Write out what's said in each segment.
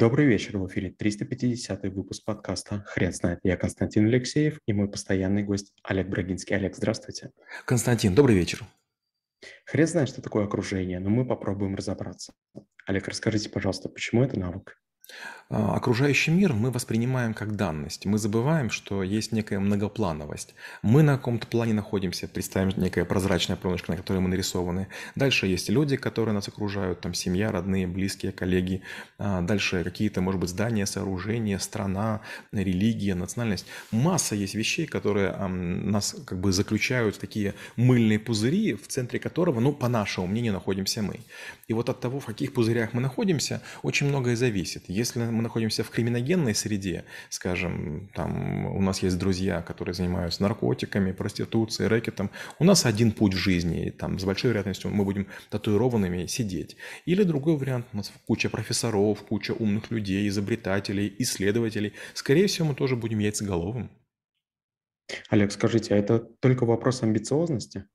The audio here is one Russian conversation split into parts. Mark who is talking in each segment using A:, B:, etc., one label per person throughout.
A: Добрый вечер, в эфире 350 выпуск подкаста «Хрен знает». Я Константин Алексеев и мой постоянный гость Олег Брагинский. Олег, здравствуйте.
B: Константин, добрый вечер.
A: Хрен знает, что такое окружение, но мы попробуем разобраться. Олег, расскажите, пожалуйста, почему это навык?
B: А, окружающий мир мы воспринимаем как данность. Мы забываем, что есть некая многоплановость. Мы на каком-то плане находимся, представим некая прозрачная пленочка, на которой мы нарисованы. Дальше есть люди, которые нас окружают, там семья, родные, близкие, коллеги. А, дальше какие-то, может быть, здания, сооружения, страна, религия, национальность. Масса есть вещей, которые нас как бы заключают в такие мыльные пузыри, в центре которого, ну, по нашему мнению, находимся мы. И вот от того, в каких пузырях мы находимся, очень многое зависит. Если мы находимся в криминогенной среде, скажем, там у нас есть друзья, которые занимаются наркотиками, проституцией, рэкетом, у нас один путь в жизни, и там с большой вероятностью мы будем татуированными сидеть. Или другой вариант, у нас куча профессоров, куча умных людей, изобретателей, исследователей. Скорее всего, мы тоже будем яйцеголовым.
A: Олег, скажите, а это только вопрос амбициозности?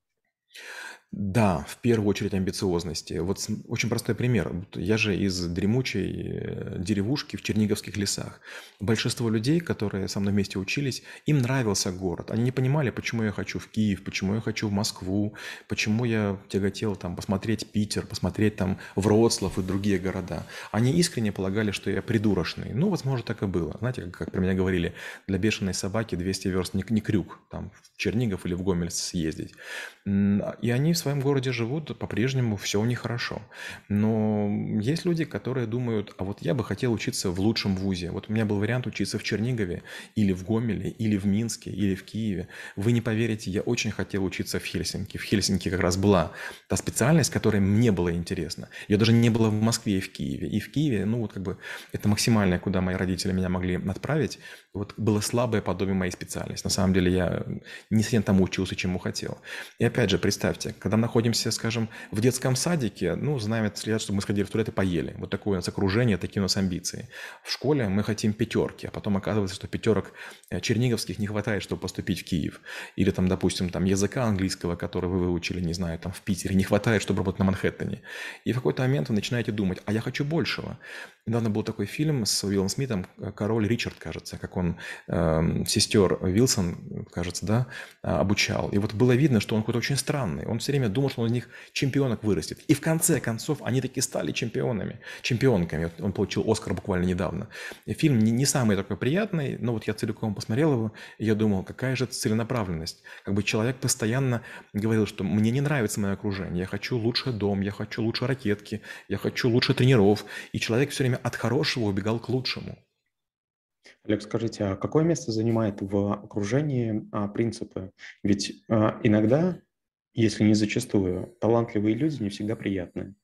B: Да, в первую очередь амбициозности. Вот очень простой пример. Я же из дремучей э, деревушки в Черниговских лесах. Большинство людей, которые со мной вместе учились, им нравился город. Они не понимали, почему я хочу в Киев, почему я хочу в Москву, почему я тяготел там посмотреть Питер, посмотреть там Вроцлав и другие города. Они искренне полагали, что я придурочный. Ну, возможно, так и было. Знаете, как, как про меня говорили, для бешеной собаки 200 верст не, не крюк, там в Чернигов или в Гомель съездить. И они в своем городе живут, по-прежнему все у них хорошо. Но есть люди, которые думают, а вот я бы хотел учиться в лучшем вузе. Вот у меня был вариант учиться в Чернигове, или в Гомеле, или в Минске, или в Киеве. Вы не поверите, я очень хотел учиться в Хельсинки. В Хельсинки как раз была та специальность, которая мне была интересна. Ее даже не было в Москве и в Киеве. И в Киеве, ну вот как бы это максимальное, куда мои родители меня могли отправить. Вот было слабое подобие моей специальности. На самом деле я не совсем тому учился, чему хотел. И опять же, представьте, когда находимся, скажем, в детском садике, ну, знаем это следует, что мы сходили в туалет и поели. Вот такое у нас окружение, такие у нас амбиции. В школе мы хотим пятерки, а потом оказывается, что пятерок э, черниговских не хватает, чтобы поступить в Киев. Или там, допустим, там языка английского, который вы выучили, не знаю, там в Питере, не хватает, чтобы работать на Манхэттене. И в какой-то момент вы начинаете думать, а я хочу большего. Недавно был такой фильм с Уиллом Смитом, «Король Ричард», кажется, как он э, сестер Вилсон, кажется, да, обучал. И вот было видно, что он какой-то очень странный. Он все время думал, что он из них чемпионок вырастет. И в конце концов они таки стали чемпионами, чемпионками. Он получил Оскар буквально недавно. Фильм не, не самый такой приятный, но вот я целиком посмотрел его, и я думал, какая же целенаправленность. Как бы человек постоянно говорил, что мне не нравится мое окружение, я хочу лучший дом, я хочу лучше ракетки, я хочу лучше тренеров. И человек все время от хорошего убегал к лучшему.
A: Олег, скажите, а какое место занимает в окружении а, принципы? Ведь а, иногда если не зачастую, талантливые люди не всегда приятные.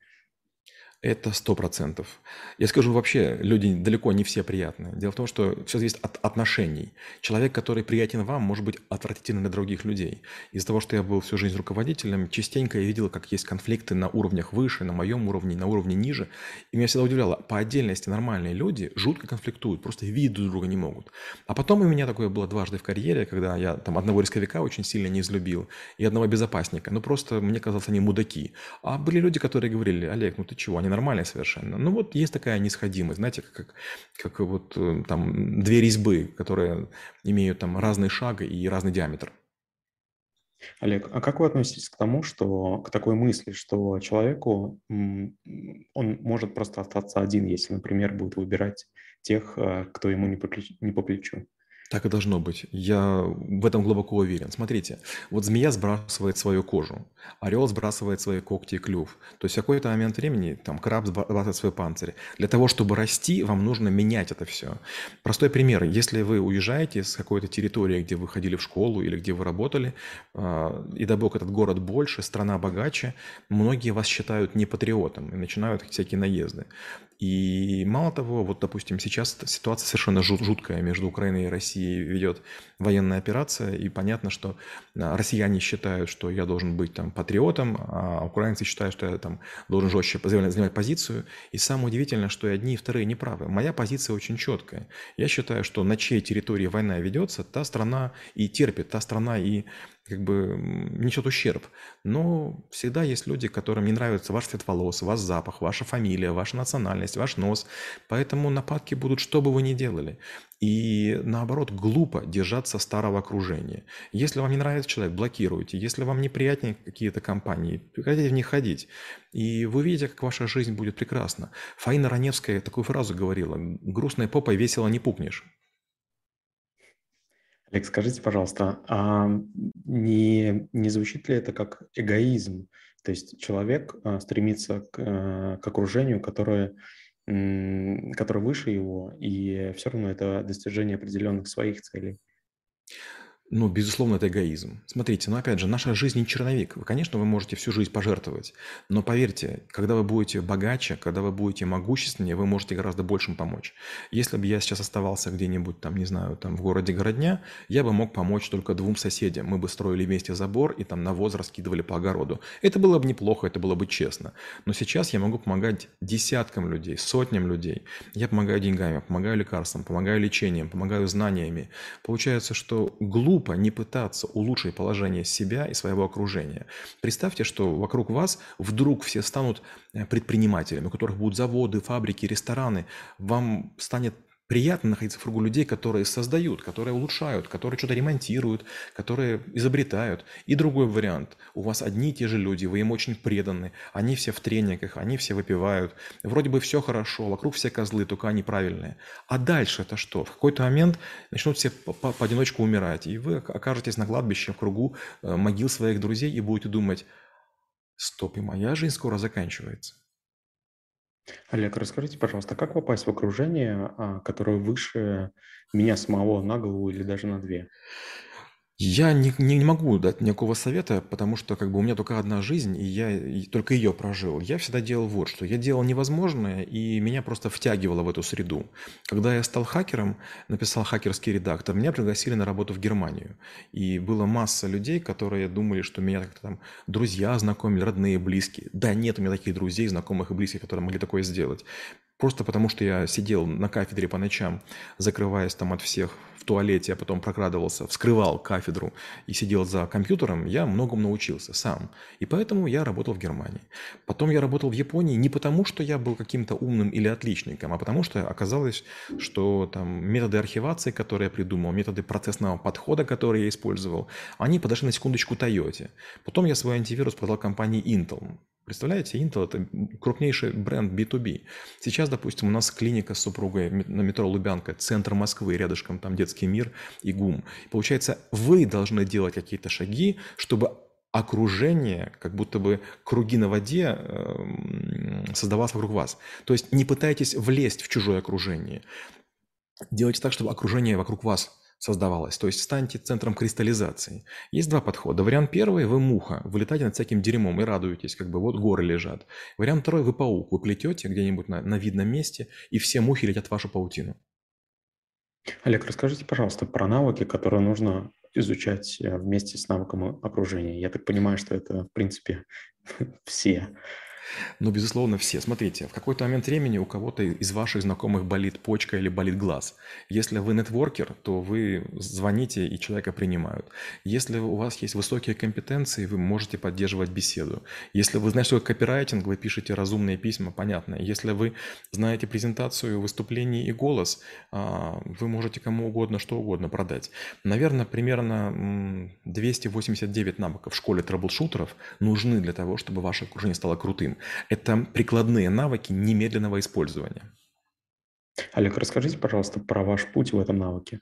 B: Это сто процентов. Я скажу вообще, люди далеко не все приятные. Дело в том, что все зависит от отношений. Человек, который приятен вам, может быть отвратительным для других людей. Из-за того, что я был всю жизнь руководителем, частенько я видел, как есть конфликты на уровнях выше, на моем уровне, на уровне ниже. И меня всегда удивляло, по отдельности нормальные люди жутко конфликтуют, просто видеть друг друга не могут. А потом у меня такое было дважды в карьере, когда я там одного рисковика очень сильно не взлюбил и одного безопасника. Ну просто мне казалось, они мудаки. А были люди, которые говорили, Олег, ну ты чего, они нормальные совершенно. Ну вот есть такая нисходимость, знаете, как, как вот э, там две резьбы, которые имеют там разный шаг и разный диаметр.
A: Олег, а как вы относитесь к тому, что к такой мысли, что человеку он может просто остаться один, если, например, будет выбирать тех, э, кто ему не по плечу?
B: Так и должно быть. Я в этом глубоко уверен. Смотрите, вот змея сбрасывает свою кожу, орел сбрасывает свои когти и клюв. То есть в какой-то момент времени там краб сбрасывает свой панцирь. Для того, чтобы расти, вам нужно менять это все. Простой пример. Если вы уезжаете с какой-то территории, где вы ходили в школу или где вы работали, а, и добок этот город больше, страна богаче, многие вас считают не патриотом и начинают всякие наезды. И мало того, вот, допустим, сейчас ситуация совершенно жуткая между Украиной и Россией ведет военная операция, и понятно, что а, россияне считают, что я должен быть там патриотом, а украинцы считают, что я там должен жестче занимать позицию. И самое удивительное, что и одни, и вторые не правы. Моя позиция очень четкая. Я считаю, что на чьей территории война ведется, та страна и терпит, та страна и как бы несет ущерб. Но всегда есть люди, которым не нравится ваш цвет волос, ваш запах, ваша фамилия, ваша национальность, ваш нос. Поэтому нападки будут, что бы вы ни делали. И наоборот, глупо держаться старого окружения. Если вам не нравится человек, блокируйте. Если вам неприятнее какие-то компании, прекратите в них ходить. И вы увидите, как ваша жизнь будет прекрасна. Фаина Раневская такую фразу говорила. «Грустной попой весело не пукнешь».
A: Олег, скажите, пожалуйста, а не, не звучит ли это как эгоизм? То есть человек а, стремится к, а, к окружению, которое который выше его, и все равно это достижение определенных своих целей.
B: Ну, безусловно, это эгоизм. Смотрите, ну опять же, наша жизнь не черновик. Вы, конечно, вы можете всю жизнь пожертвовать, но поверьте, когда вы будете богаче, когда вы будете могущественнее, вы можете гораздо большим помочь. Если бы я сейчас оставался где-нибудь там, не знаю, там в городе Городня, я бы мог помочь только двум соседям. Мы бы строили вместе забор и там навоз раскидывали по огороду. Это было бы неплохо, это было бы честно. Но сейчас я могу помогать десяткам людей, сотням людей. Я помогаю деньгами, помогаю лекарствам, помогаю лечением, помогаю знаниями. Получается, что глупо глупо не пытаться улучшить положение себя и своего окружения. Представьте, что вокруг вас вдруг все станут э, предпринимателями, у которых будут заводы, фабрики, рестораны. Вам станет приятно находиться в кругу людей, которые создают, которые улучшают, которые что-то ремонтируют, которые изобретают. И другой вариант. У вас одни и те же люди, вы им очень преданы, они все в тренингах, они все выпивают. Вроде бы все хорошо, вокруг все козлы, только они правильные. А дальше это что? В какой-то момент начнут все поодиночку умирать, и вы окажетесь на кладбище в кругу э, могил своих друзей и будете думать, стоп, и моя жизнь скоро заканчивается.
A: Олег, расскажите, пожалуйста, как попасть в окружение, а, которое выше меня самого на голову или даже на две?
B: Я не, не, не могу дать никакого совета, потому что как бы у меня только одна жизнь, и я и только ее прожил. Я всегда делал вот что. Я делал невозможное, и меня просто втягивало в эту среду. Когда я стал хакером, написал хакерский редактор, меня пригласили на работу в Германию. И была масса людей, которые думали, что меня как-то там друзья знакомили, родные, близкие. Да нет у меня таких друзей, знакомых и близких, которые могли такое сделать. Просто потому, что я сидел на кафедре по ночам, закрываясь там от всех в туалете, а потом прокрадывался, вскрывал кафедру и сидел за компьютером, я многому научился сам. И поэтому я работал в Германии. Потом я работал в Японии не потому, что я был каким-то умным или отличником, а потому что оказалось, что там методы архивации, которые я придумал, методы процессного подхода, которые я использовал, они подошли на секундочку Toyota. Потом я свой антивирус продал компании Intel. Представляете, Intel – это крупнейший бренд B2B. Сейчас, допустим, у нас клиника с супругой на метро Лубянка, центр Москвы, рядышком там детский мир и ГУМ. Получается, вы должны делать какие-то шаги, чтобы окружение, как будто бы круги на воде э, создавалось вокруг вас. То есть не пытайтесь влезть в чужое окружение. Делайте так, чтобы окружение вокруг вас создавалась. То есть станьте центром кристаллизации. Есть два подхода. Вариант первый – вы муха, вы летаете над всяким дерьмом и радуетесь, как бы вот горы лежат. Вариант второй – вы паук, вы плетете где-нибудь на, на видном месте, и все мухи летят в вашу паутину.
A: Олег, расскажите, пожалуйста, про навыки, которые нужно изучать э, вместе с навыком окружения. Я так понимаю, что это, в принципе, все.
B: Ну, безусловно, все. Смотрите, в какой-то момент времени у кого-то из ваших знакомых болит почка или болит глаз. Если вы нетворкер, то вы звоните, и человека принимают. Если у вас есть высокие компетенции, вы можете поддерживать беседу. Если вы знаете, что такое копирайтинг, вы пишете разумные письма, понятно. Если вы знаете презентацию, выступление и голос, а, вы можете кому угодно, что угодно продать. Наверное, примерно 289 навыков в школе трэблшутеров нужны для того, чтобы ваше окружение стало крутым. Это прикладные навыки немедленного использования.
A: Олег, расскажите, пожалуйста, про ваш путь в этом навыке.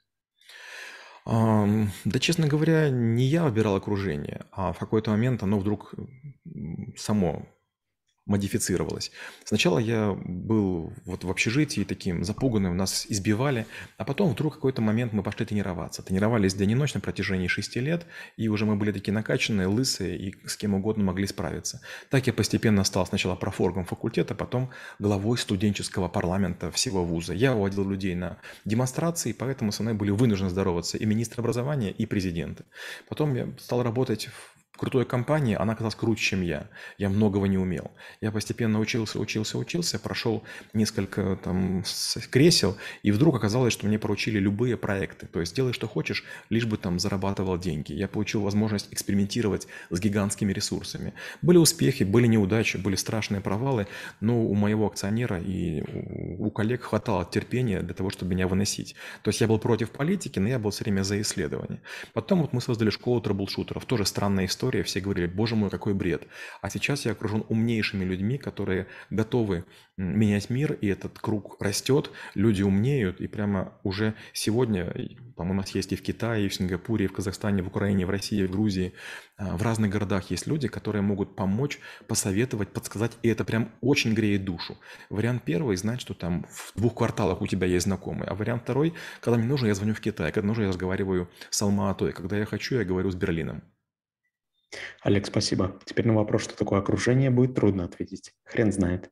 B: Да, честно говоря, не я выбирал окружение, а в какой-то момент оно вдруг само модифицировалось. Сначала я был вот в общежитии таким запуганным, нас избивали, а потом вдруг какой-то момент мы пошли тренироваться. Тренировались день и ночь на протяжении шести лет, и уже мы были такие накачанные, лысые, и с кем угодно могли справиться. Так я постепенно стал сначала профоргом факультета, потом главой студенческого парламента всего вуза. Я уводил людей на демонстрации, поэтому со мной были вынуждены здороваться и министр образования, и президенты. Потом я стал работать крутой компании, она оказалась круче, чем я. Я многого не умел. Я постепенно учился, учился, учился, прошел несколько там кресел, и вдруг оказалось, что мне поручили любые проекты. То есть делай, что хочешь, лишь бы там зарабатывал деньги. Я получил возможность экспериментировать с гигантскими ресурсами. Были успехи, были неудачи, были страшные провалы, но у моего акционера и у коллег хватало терпения для того, чтобы меня выносить. То есть я был против политики, но я был все время за исследование. Потом вот мы создали школу трэблшутеров. Тоже странная история. Все говорили, боже мой, какой бред. А сейчас я окружен умнейшими людьми, которые готовы менять мир, и этот круг растет, люди умнеют, и прямо уже сегодня, по-моему, у нас есть и в Китае, и в Сингапуре, и в Казахстане, в Украине, в России, в Грузии, а, в разных городах есть люди, которые могут помочь, посоветовать, подсказать, и это прям очень греет душу. Вариант первый – знать, что там в двух кварталах у тебя есть знакомые, а вариант второй – когда мне нужно, я звоню в Китай, когда нужно, я разговариваю с Алма-Атой, когда я хочу, я говорю с Берлином.
A: Олег, спасибо. Теперь на вопрос, что такое окружение, будет трудно ответить. Хрен знает.